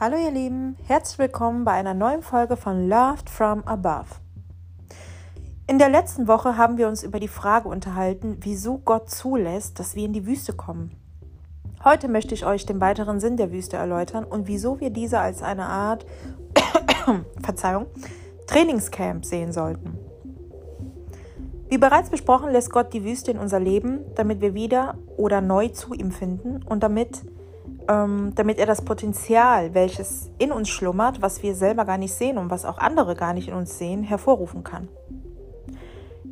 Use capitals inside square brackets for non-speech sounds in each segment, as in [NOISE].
Hallo ihr Lieben, herzlich willkommen bei einer neuen Folge von Loved from Above. In der letzten Woche haben wir uns über die Frage unterhalten, wieso Gott zulässt, dass wir in die Wüste kommen. Heute möchte ich euch den weiteren Sinn der Wüste erläutern und wieso wir diese als eine Art [COUGHS] Verzeihung, Trainingscamp sehen sollten. Wie bereits besprochen, lässt Gott die Wüste in unser Leben, damit wir wieder oder neu zu ihm finden und damit ähm, damit er das Potenzial, welches in uns schlummert, was wir selber gar nicht sehen und was auch andere gar nicht in uns sehen, hervorrufen kann.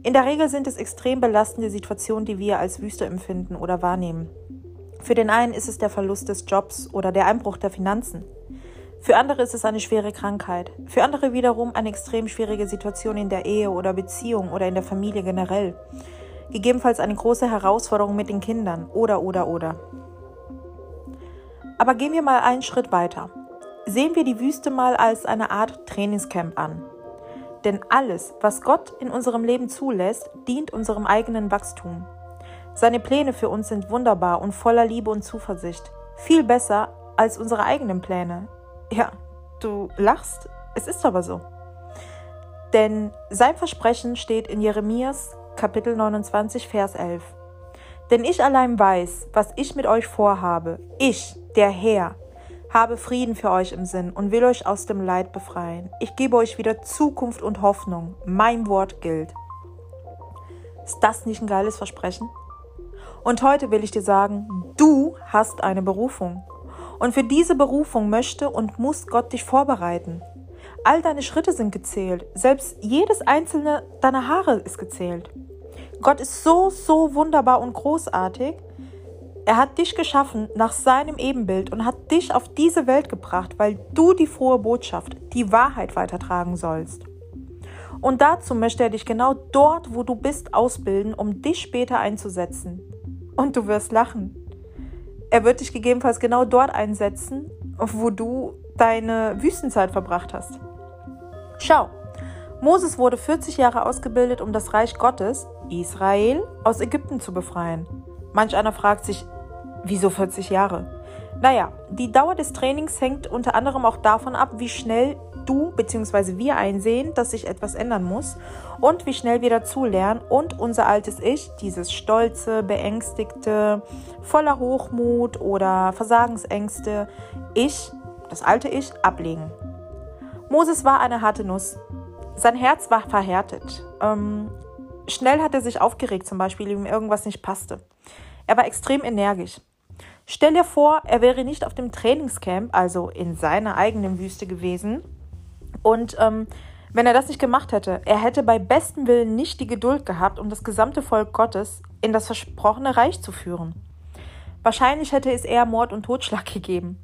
In der Regel sind es extrem belastende Situationen, die wir als Wüste empfinden oder wahrnehmen. Für den einen ist es der Verlust des Jobs oder der Einbruch der Finanzen. Für andere ist es eine schwere Krankheit. Für andere wiederum eine extrem schwierige Situation in der Ehe oder Beziehung oder in der Familie generell. Gegebenenfalls eine große Herausforderung mit den Kindern oder oder oder. Aber gehen wir mal einen Schritt weiter. Sehen wir die Wüste mal als eine Art Trainingscamp an. Denn alles, was Gott in unserem Leben zulässt, dient unserem eigenen Wachstum. Seine Pläne für uns sind wunderbar und voller Liebe und Zuversicht. Viel besser als unsere eigenen Pläne. Ja, du lachst, es ist aber so. Denn sein Versprechen steht in Jeremias Kapitel 29, Vers 11. Denn ich allein weiß, was ich mit euch vorhabe. Ich, der Herr, habe Frieden für euch im Sinn und will euch aus dem Leid befreien. Ich gebe euch wieder Zukunft und Hoffnung. Mein Wort gilt. Ist das nicht ein geiles Versprechen? Und heute will ich dir sagen, du hast eine Berufung. Und für diese Berufung möchte und muss Gott dich vorbereiten. All deine Schritte sind gezählt. Selbst jedes einzelne deiner Haare ist gezählt. Gott ist so, so wunderbar und großartig, er hat dich geschaffen nach seinem Ebenbild und hat dich auf diese Welt gebracht, weil du die frohe Botschaft, die Wahrheit weitertragen sollst. Und dazu möchte er dich genau dort, wo du bist, ausbilden, um dich später einzusetzen. Und du wirst lachen. Er wird dich gegebenenfalls genau dort einsetzen, wo du deine Wüstenzeit verbracht hast. Schau, Moses wurde 40 Jahre ausgebildet, um das Reich Gottes, Israel, aus Ägypten zu befreien. Manch einer fragt sich, wieso 40 Jahre? Naja, die Dauer des Trainings hängt unter anderem auch davon ab, wie schnell du bzw. wir einsehen, dass sich etwas ändern muss und wie schnell wir dazulernen und unser altes Ich, dieses stolze, beängstigte, voller Hochmut oder Versagensängste Ich, das alte Ich, ablegen. Moses war eine harte Nuss. Sein Herz war verhärtet. Ähm, schnell hat er sich aufgeregt, zum Beispiel, ihm irgendwas nicht passte. Er war extrem energisch. Stell dir vor, er wäre nicht auf dem Trainingscamp, also in seiner eigenen Wüste gewesen. Und ähm, wenn er das nicht gemacht hätte, er hätte bei bestem Willen nicht die Geduld gehabt, um das gesamte Volk Gottes in das versprochene Reich zu führen. Wahrscheinlich hätte es eher Mord und Totschlag [LAUGHS] gegeben.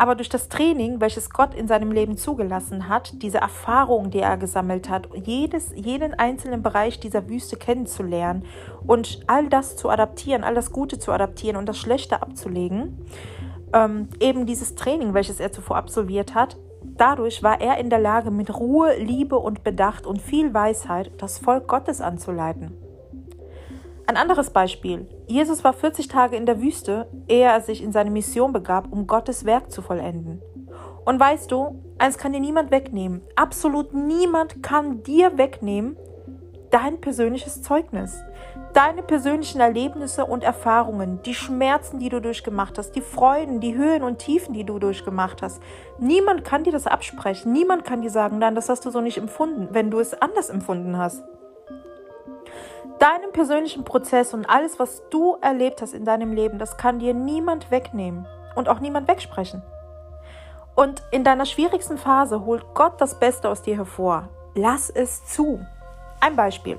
Aber durch das Training, welches Gott in seinem Leben zugelassen hat, diese Erfahrung, die er gesammelt hat, jedes, jeden einzelnen Bereich dieser Wüste kennenzulernen und all das zu adaptieren, all das Gute zu adaptieren und das Schlechte abzulegen, ähm, eben dieses Training, welches er zuvor absolviert hat, dadurch war er in der Lage, mit Ruhe, Liebe und Bedacht und viel Weisheit das Volk Gottes anzuleiten. Ein anderes Beispiel. Jesus war 40 Tage in der Wüste, ehe er sich in seine Mission begab, um Gottes Werk zu vollenden. Und weißt du, eins kann dir niemand wegnehmen. Absolut niemand kann dir wegnehmen dein persönliches Zeugnis. Deine persönlichen Erlebnisse und Erfahrungen, die Schmerzen, die du durchgemacht hast, die Freuden, die Höhen und Tiefen, die du durchgemacht hast. Niemand kann dir das absprechen. Niemand kann dir sagen, nein, das hast du so nicht empfunden, wenn du es anders empfunden hast deinen persönlichen Prozess und alles, was du erlebt hast in deinem Leben, das kann dir niemand wegnehmen und auch niemand wegsprechen. Und in deiner schwierigsten Phase holt Gott das Beste aus dir hervor. Lass es zu. Ein Beispiel.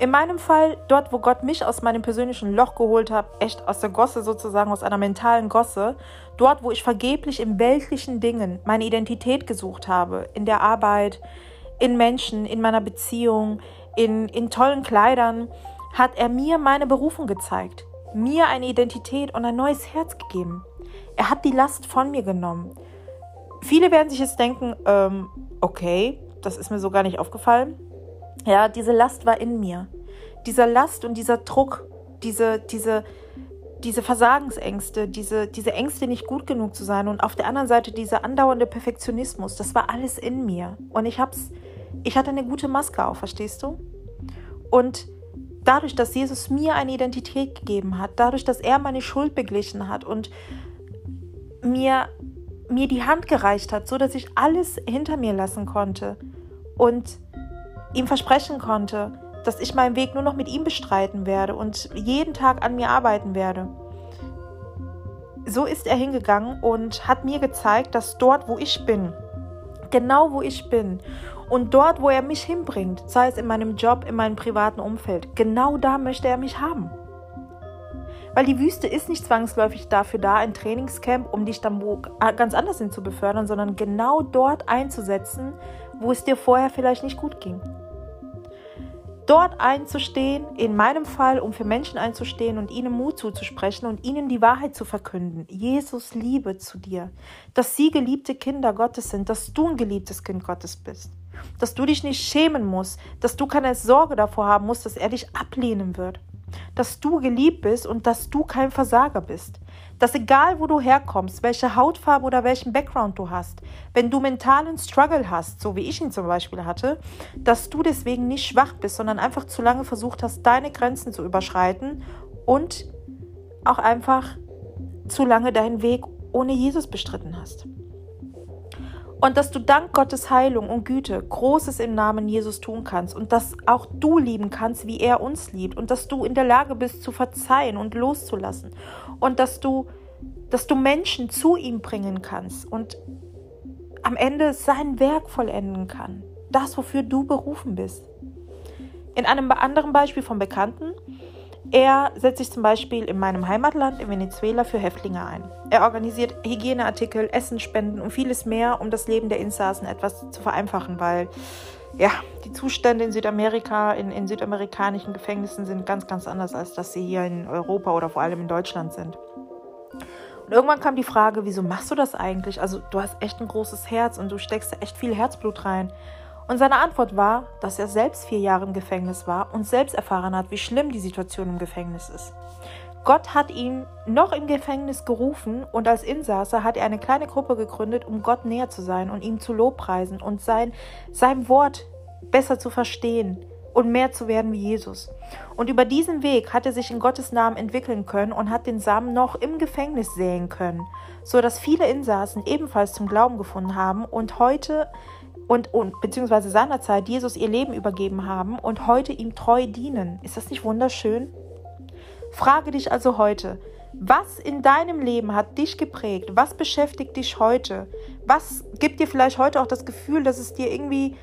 In meinem Fall, dort, wo Gott mich aus meinem persönlichen Loch geholt hat, echt aus der Gosse sozusagen, aus einer mentalen Gosse, dort, wo ich vergeblich in weltlichen Dingen meine Identität gesucht habe, in der Arbeit, in Menschen, in meiner Beziehung, in, in tollen Kleidern, hat er mir meine Berufung gezeigt, mir eine Identität und ein neues Herz gegeben. Er hat die Last von mir genommen. Viele werden sich jetzt denken, ähm, okay, das ist mir so gar nicht aufgefallen. Ja, diese Last war in mir. Dieser Last und dieser Druck, diese, diese, diese Versagensängste, diese, diese Ängste, nicht gut genug zu sein und auf der anderen Seite dieser andauernde Perfektionismus, das war alles in mir. Und ich hab's, ich hatte eine gute Maske auf, verstehst du? Und dadurch, dass Jesus mir eine Identität gegeben hat, dadurch, dass er meine Schuld beglichen hat und mir, mir die Hand gereicht hat, so dass ich alles hinter mir lassen konnte und ihm versprechen konnte, dass ich meinen Weg nur noch mit ihm bestreiten werde und jeden Tag an mir arbeiten werde. So ist er hingegangen und hat mir gezeigt, dass dort, wo ich bin, genau wo ich bin und dort, wo er mich hinbringt, sei es in meinem Job, in meinem privaten Umfeld, genau da möchte er mich haben. Weil die Wüste ist nicht zwangsläufig dafür da, ein Trainingscamp, um dich dann wo ganz anders hin zu befördern, sondern genau dort einzusetzen, wo es dir vorher vielleicht nicht gut ging dort einzustehen, in meinem Fall, um für Menschen einzustehen und ihnen Mut zuzusprechen und ihnen die Wahrheit zu verkünden. Jesus Liebe zu dir, dass sie geliebte Kinder Gottes sind, dass du ein geliebtes Kind Gottes bist, dass du dich nicht schämen musst, dass du keine Sorge davor haben musst, dass er dich ablehnen wird, dass du geliebt bist und dass du kein Versager bist, dass egal wo du herkommst, welche Hautfarbe oder welchen Background du hast, wenn du mentalen Struggle hast, so wie ich ihn zum Beispiel hatte, dass du deswegen nicht schwach bist, sondern einfach zu lange versucht hast, deine Grenzen zu überschreiten und auch einfach zu lange deinen Weg ohne Jesus bestritten hast. Und dass du dank Gottes Heilung und Güte Großes im Namen Jesus tun kannst und dass auch du lieben kannst, wie er uns liebt und dass du in der Lage bist zu verzeihen und loszulassen und dass du, dass du Menschen zu ihm bringen kannst und am Ende sein Werk vollenden kann. Das, wofür du berufen bist. In einem anderen Beispiel vom Bekannten er setzt sich zum Beispiel in meinem Heimatland in Venezuela für Häftlinge ein. Er organisiert Hygieneartikel, Essensspenden und vieles mehr, um das Leben der Insassen etwas zu vereinfachen, weil ja, die Zustände in Südamerika, in, in südamerikanischen Gefängnissen sind ganz, ganz anders, als dass sie hier in Europa oder vor allem in Deutschland sind. Und irgendwann kam die Frage, wieso machst du das eigentlich? Also du hast echt ein großes Herz und du steckst da echt viel Herzblut rein. Und seine Antwort war, dass er selbst vier Jahre im Gefängnis war und selbst erfahren hat, wie schlimm die Situation im Gefängnis ist. Gott hat ihn noch im Gefängnis gerufen und als Insasse hat er eine kleine Gruppe gegründet, um Gott näher zu sein und ihm zu lobpreisen und sein, sein Wort besser zu verstehen und mehr zu werden wie Jesus. Und über diesen Weg hat er sich in Gottes Namen entwickeln können und hat den Samen noch im Gefängnis säen können, so dass viele Insassen ebenfalls zum Glauben gefunden haben und heute und, und beziehungsweise seinerzeit Jesus ihr Leben übergeben haben und heute ihm treu dienen. Ist das nicht wunderschön? Frage dich also heute, was in deinem Leben hat dich geprägt? Was beschäftigt dich heute? Was gibt dir vielleicht heute auch das Gefühl, dass es dir irgendwie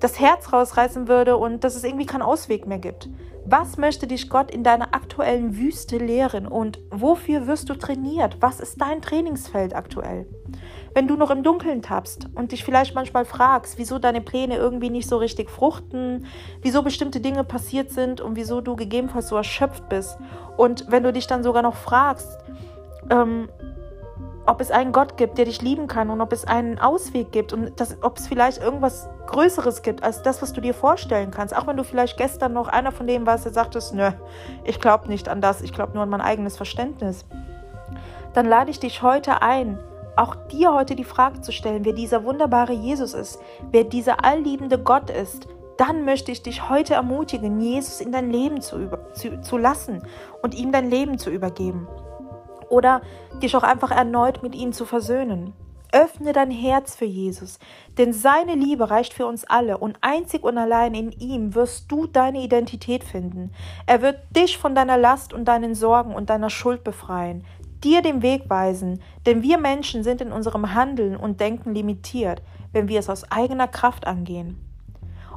das Herz rausreißen würde und dass es irgendwie keinen Ausweg mehr gibt? Was möchte dich Gott in deiner aktuellen Wüste lehren und wofür wirst du trainiert? Was ist dein Trainingsfeld aktuell? Wenn du noch im Dunkeln tappst und dich vielleicht manchmal fragst, wieso deine Pläne irgendwie nicht so richtig fruchten, wieso bestimmte Dinge passiert sind und wieso du gegebenenfalls so erschöpft bist. Und wenn du dich dann sogar noch fragst, ähm, ob es einen Gott gibt, der dich lieben kann und ob es einen Ausweg gibt und das, ob es vielleicht irgendwas Größeres gibt als das, was du dir vorstellen kannst. Auch wenn du vielleicht gestern noch einer von denen warst, der sagtest, nö, ich glaube nicht an das, ich glaube nur an mein eigenes Verständnis. Dann lade ich dich heute ein, auch dir heute die Frage zu stellen, wer dieser wunderbare Jesus ist, wer dieser allliebende Gott ist, dann möchte ich dich heute ermutigen, Jesus in dein Leben zu, über, zu, zu lassen und ihm dein Leben zu übergeben. Oder dich auch einfach erneut mit ihm zu versöhnen. Öffne dein Herz für Jesus, denn seine Liebe reicht für uns alle und einzig und allein in ihm wirst du deine Identität finden. Er wird dich von deiner Last und deinen Sorgen und deiner Schuld befreien dir den Weg weisen, denn wir Menschen sind in unserem Handeln und Denken limitiert, wenn wir es aus eigener Kraft angehen.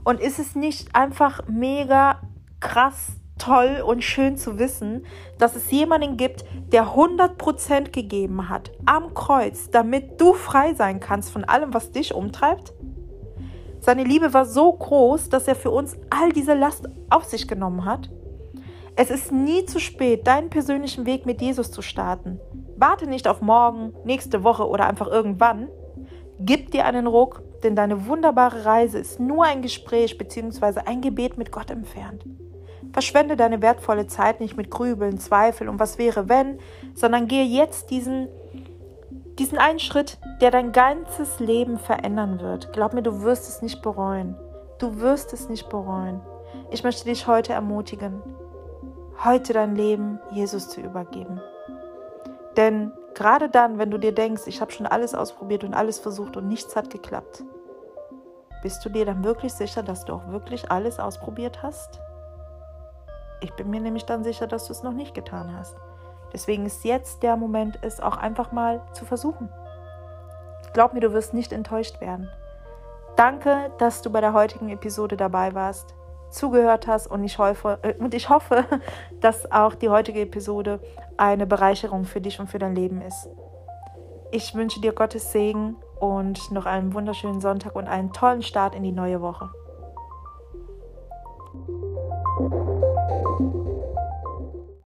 Und ist es nicht einfach mega krass, toll und schön zu wissen, dass es jemanden gibt, der 100% gegeben hat am Kreuz, damit du frei sein kannst von allem, was dich umtreibt? Seine Liebe war so groß, dass er für uns all diese Last auf sich genommen hat es ist nie zu spät, deinen persönlichen Weg mit Jesus zu starten. Warte nicht auf morgen, nächste Woche oder einfach irgendwann. Gib dir einen Ruck, denn deine wunderbare Reise ist nur ein Gespräch bzw. ein Gebet mit Gott entfernt. Verschwende deine wertvolle Zeit nicht mit Grübeln, Zweifeln und was wäre wenn, sondern gehe jetzt diesen, diesen einen Schritt, der dein ganzes Leben verändern wird. Glaub mir, du wirst es nicht bereuen. Du wirst es nicht bereuen. Ich möchte dich heute ermutigen, heute dein Leben Jesus zu übergeben. Denn gerade dann, wenn du dir denkst, ich habe schon alles ausprobiert und alles versucht und nichts hat geklappt, bist du dir dann wirklich sicher, dass du auch wirklich alles ausprobiert hast? Ich bin mir nämlich dann sicher, dass du es noch nicht getan hast. Deswegen ist jetzt der Moment, es auch einfach mal zu versuchen. Glaub mir, du wirst nicht enttäuscht werden. Danke, dass du bei der heutigen Episode dabei warst, zugehört hast und ich, hoffe, äh, und ich hoffe, [LAUGHS] dass auch die heutige Episode eine Bereicherung für dich und für dein Leben ist. Ich wünsche dir Gottes Segen und noch einen wunderschönen Sonntag und einen tollen Start in die neue Woche.